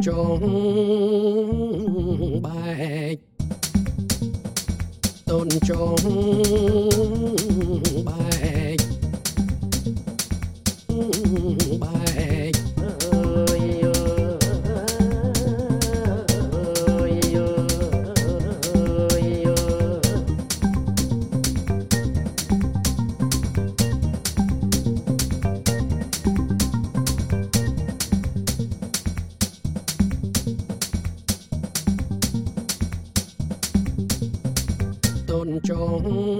Chong bài tôn Chong. Tôn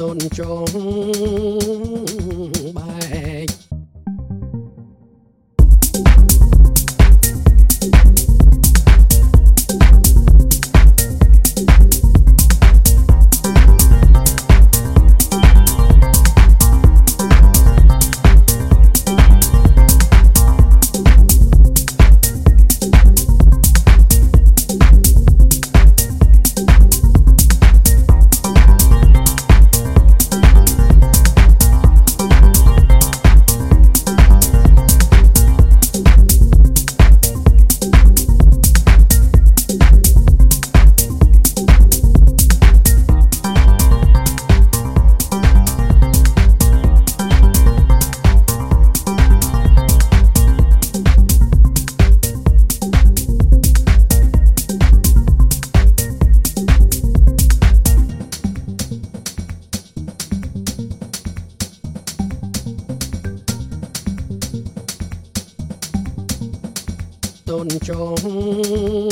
ទន់ចងបែក នចង់